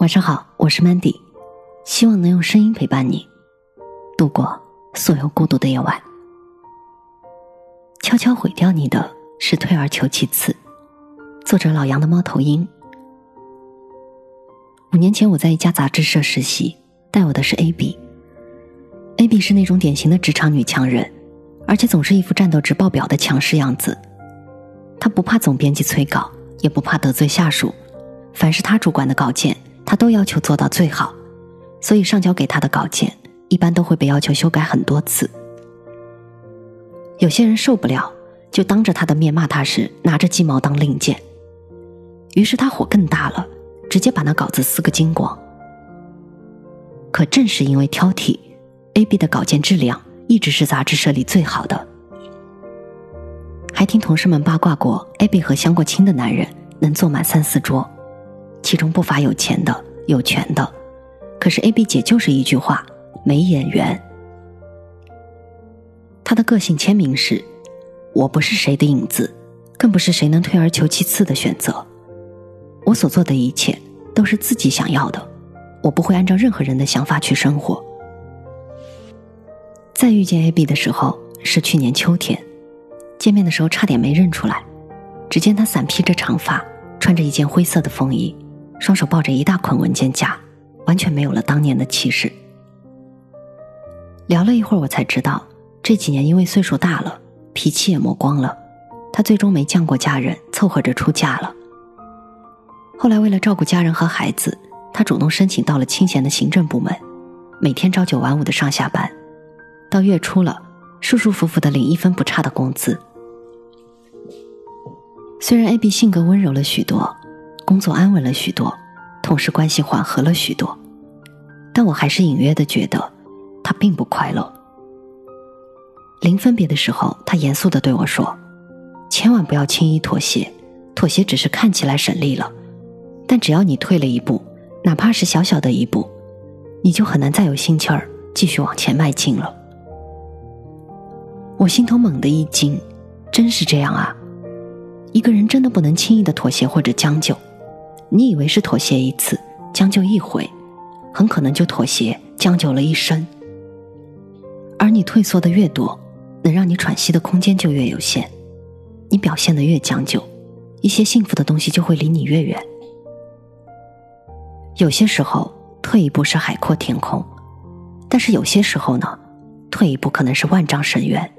晚上好，我是 Mandy，希望能用声音陪伴你度过所有孤独的夜晚。悄悄毁掉你的是退而求其次。作者老杨的猫头鹰。五年前我在一家杂志社实习，带我的是 AB。AB 是那种典型的职场女强人，而且总是一副战斗值爆表的强势样子。她不怕总编辑催稿，也不怕得罪下属，凡是她主管的稿件。他都要求做到最好，所以上交给他的稿件一般都会被要求修改很多次。有些人受不了，就当着他的面骂他时拿着鸡毛当令箭，于是他火更大了，直接把那稿子撕个精光。可正是因为挑剔，A B 的稿件质量一直是杂志社里最好的。还听同事们八卦过，A B 和相过亲的男人能坐满三四桌。其中不乏有钱的、有权的，可是 A B 姐就是一句话：没眼缘。她的个性签名是：“我不是谁的影子，更不是谁能退而求其次的选择。我所做的一切都是自己想要的，我不会按照任何人的想法去生活。”再遇见 A B 的时候是去年秋天，见面的时候差点没认出来，只见她散披着长发，穿着一件灰色的风衣。双手抱着一大捆文件夹，完全没有了当年的气势。聊了一会儿，我才知道这几年因为岁数大了，脾气也磨光了，他最终没见过家人，凑合着出嫁了。后来为了照顾家人和孩子，他主动申请到了清闲的行政部门，每天朝九晚五的上下班，到月初了，舒舒服服的领一分不差的工资。虽然 A B 性格温柔了许多。工作安稳了许多，同事关系缓和了许多，但我还是隐约的觉得他并不快乐。临分别的时候，他严肃的对我说：“千万不要轻易妥协，妥协只是看起来省力了，但只要你退了一步，哪怕是小小的一步，你就很难再有心气儿继续往前迈进了。”我心头猛地一惊，真是这样啊！一个人真的不能轻易的妥协或者将就。你以为是妥协一次，将就一回，很可能就妥协将就了一生。而你退缩的越多，能让你喘息的空间就越有限。你表现的越将就，一些幸福的东西就会离你越远。有些时候，退一步是海阔天空，但是有些时候呢，退一步可能是万丈深渊。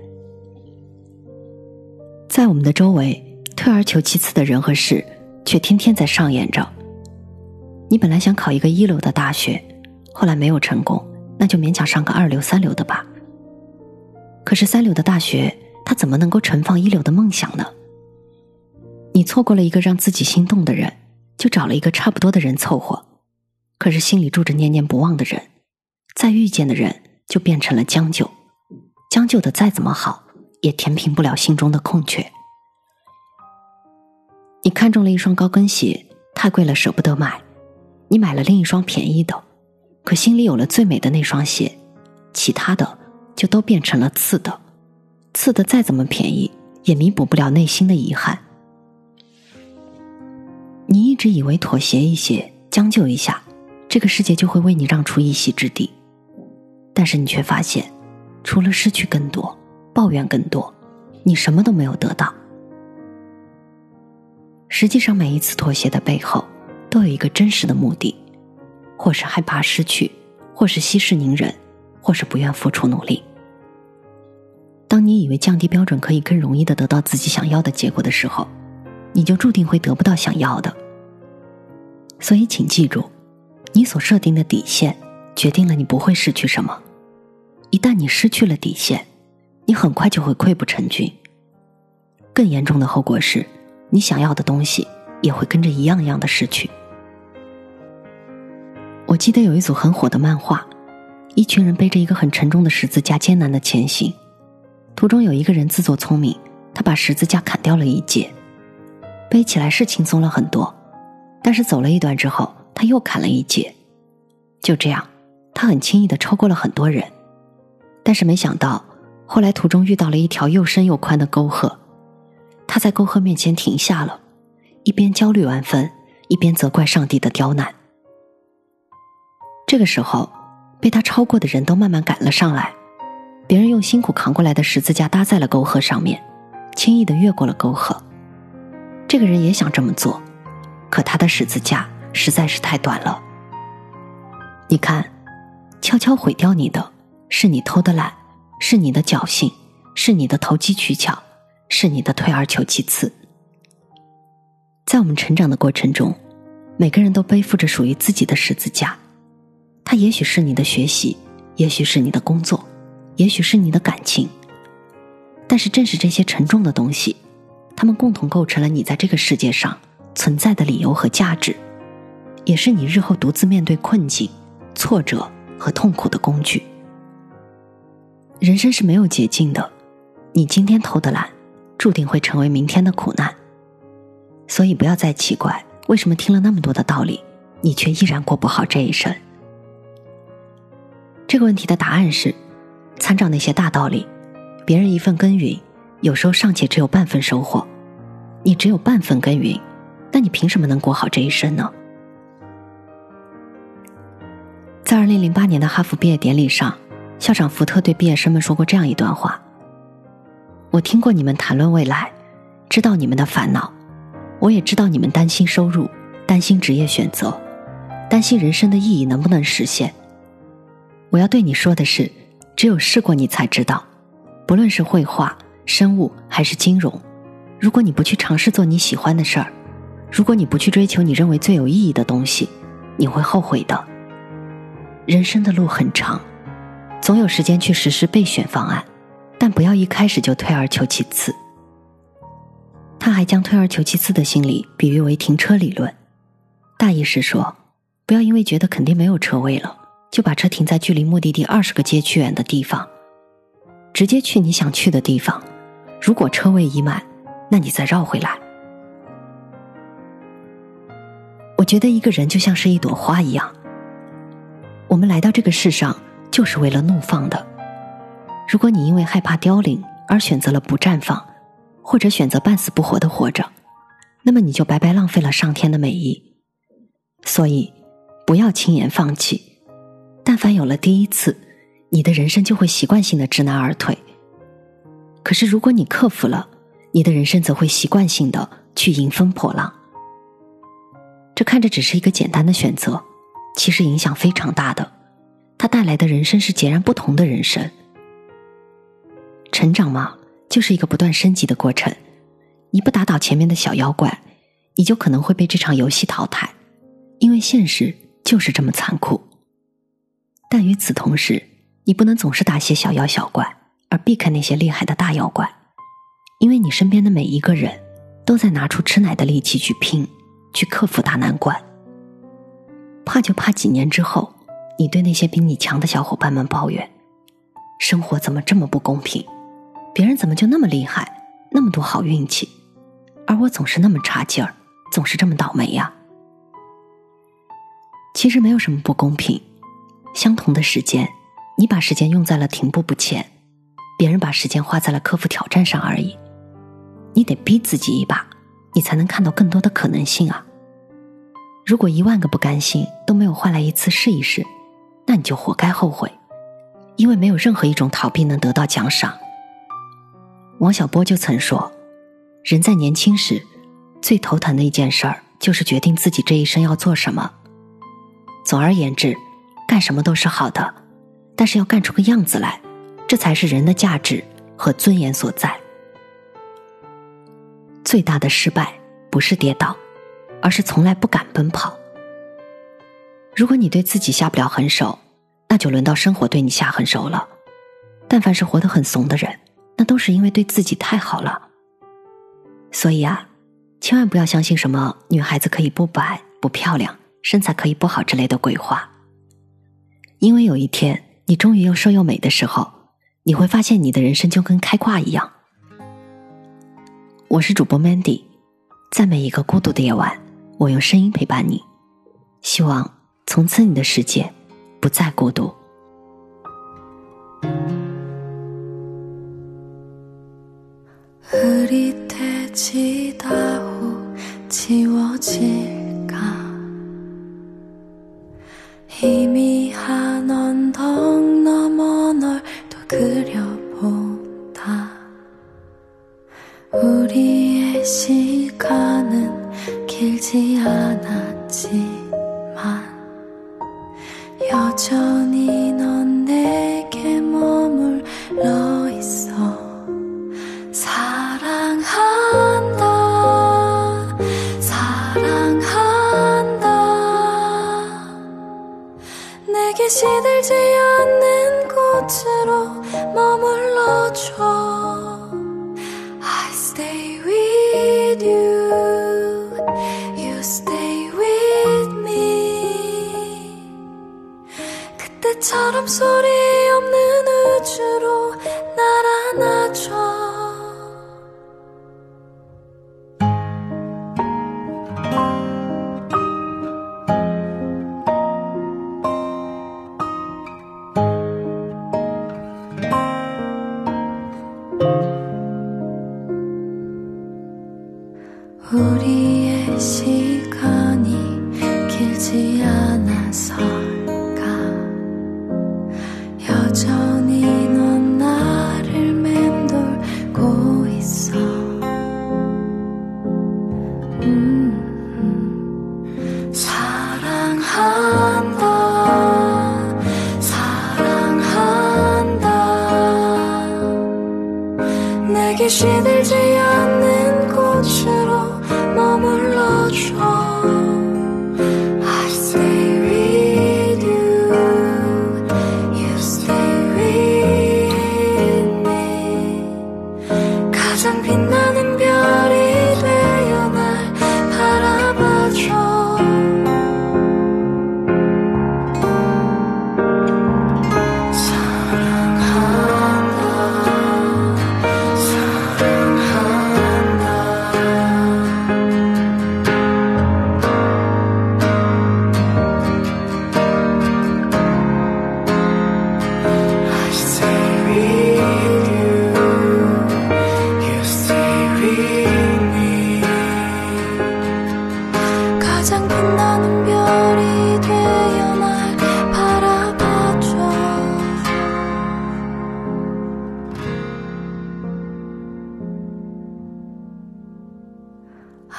在我们的周围，退而求其次的人和事。却天天在上演着。你本来想考一个一流的大学，后来没有成功，那就勉强上个二流、三流的吧。可是三流的大学，它怎么能够盛放一流的梦想呢？你错过了一个让自己心动的人，就找了一个差不多的人凑合。可是心里住着念念不忘的人，再遇见的人就变成了将就，将就的再怎么好，也填平不了心中的空缺。你看中了一双高跟鞋，太贵了舍不得买，你买了另一双便宜的，可心里有了最美的那双鞋，其他的就都变成了次的，次的再怎么便宜，也弥补不了内心的遗憾。你一直以为妥协一些，将就一下，这个世界就会为你让出一席之地，但是你却发现，除了失去更多，抱怨更多，你什么都没有得到。实际上，每一次妥协的背后，都有一个真实的目的，或是害怕失去，或是息事宁人，或是不愿付出努力。当你以为降低标准可以更容易的得到自己想要的结果的时候，你就注定会得不到想要的。所以，请记住，你所设定的底线，决定了你不会失去什么。一旦你失去了底线，你很快就会溃不成军。更严重的后果是。你想要的东西也会跟着一样一样的失去。我记得有一组很火的漫画，一群人背着一个很沉重的十字架艰难的前行，途中有一个人自作聪明，他把十字架砍掉了一截，背起来是轻松了很多，但是走了一段之后，他又砍了一截，就这样，他很轻易的超过了很多人，但是没想到，后来途中遇到了一条又深又宽的沟壑。他在沟壑面前停下了，一边焦虑万分，一边责怪上帝的刁难。这个时候，被他超过的人都慢慢赶了上来，别人用辛苦扛过来的十字架搭在了沟壑上面，轻易的越过了沟壑。这个人也想这么做，可他的十字架实在是太短了。你看，悄悄毁掉你的，是你偷的懒，是你的侥幸，是你的投机取巧，是你的退而求其次。在我们成长的过程中，每个人都背负着属于自己的十字架，它也许是你的学习，也许是你的工作，也许是你的感情。但是正是这些沉重的东西，它们共同构成了你在这个世界上存在的理由和价值，也是你日后独自面对困境、挫折和痛苦的工具。人生是没有捷径的，你今天偷的懒，注定会成为明天的苦难。所以不要再奇怪，为什么听了那么多的道理，你却依然过不好这一生。这个问题的答案是：参照那些大道理，别人一份耕耘，有时候尚且只有半分收获，你只有半分耕耘，那你凭什么能过好这一生呢？在二零零八年的哈佛毕业典礼上，校长福特对毕业生们说过这样一段话：“我听过你们谈论未来，知道你们的烦恼。”我也知道你们担心收入，担心职业选择，担心人生的意义能不能实现。我要对你说的是，只有试过你才知道。不论是绘画、生物还是金融，如果你不去尝试做你喜欢的事儿，如果你不去追求你认为最有意义的东西，你会后悔的。人生的路很长，总有时间去实施备选方案，但不要一开始就退而求其次。他还将退而求其次的心理比喻为停车理论，大意是说，不要因为觉得肯定没有车位了，就把车停在距离目的地二十个街区远的地方，直接去你想去的地方。如果车位已满，那你再绕回来。我觉得一个人就像是一朵花一样，我们来到这个世上就是为了怒放的。如果你因为害怕凋零而选择了不绽放。或者选择半死不活的活着，那么你就白白浪费了上天的美意。所以，不要轻言放弃。但凡有了第一次，你的人生就会习惯性的知难而退。可是，如果你克服了，你的人生则会习惯性的去迎风破浪。这看着只是一个简单的选择，其实影响非常大的。它带来的人生是截然不同的人生。成长嘛？就是一个不断升级的过程，你不打倒前面的小妖怪，你就可能会被这场游戏淘汰，因为现实就是这么残酷。但与此同时，你不能总是打些小妖小怪，而避开那些厉害的大妖怪，因为你身边的每一个人都在拿出吃奶的力气去拼，去克服大难关。怕就怕几年之后，你对那些比你强的小伙伴们抱怨，生活怎么这么不公平。别人怎么就那么厉害，那么多好运气，而我总是那么差劲儿，总是这么倒霉呀？其实没有什么不公平，相同的时间，你把时间用在了停步不前，别人把时间花在了克服挑战上而已。你得逼自己一把，你才能看到更多的可能性啊！如果一万个不甘心都没有换来一次试一试，那你就活该后悔，因为没有任何一种逃避能得到奖赏。王小波就曾说：“人在年轻时，最头疼的一件事儿就是决定自己这一生要做什么。总而言之，干什么都是好的，但是要干出个样子来，这才是人的价值和尊严所在。最大的失败不是跌倒，而是从来不敢奔跑。如果你对自己下不了狠手，那就轮到生活对你下狠手了。但凡是活得很怂的人。”那都是因为对自己太好了，所以啊，千万不要相信什么女孩子可以不白不漂亮，身材可以不好之类的鬼话。因为有一天你终于又瘦又美的时候，你会发现你的人生就跟开挂一样。我是主播 Mandy，在每一个孤独的夜晚，我用声音陪伴你，希望从此你的世界不再孤独。 흐릿해지다 후 지워질까? 희미한 언덕 너머 널또 그려본다. 우리의 시간은 길지 않았지만 여전히 넌내 곳으로 머물러줘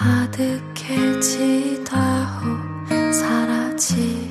아득해지다 호 사라지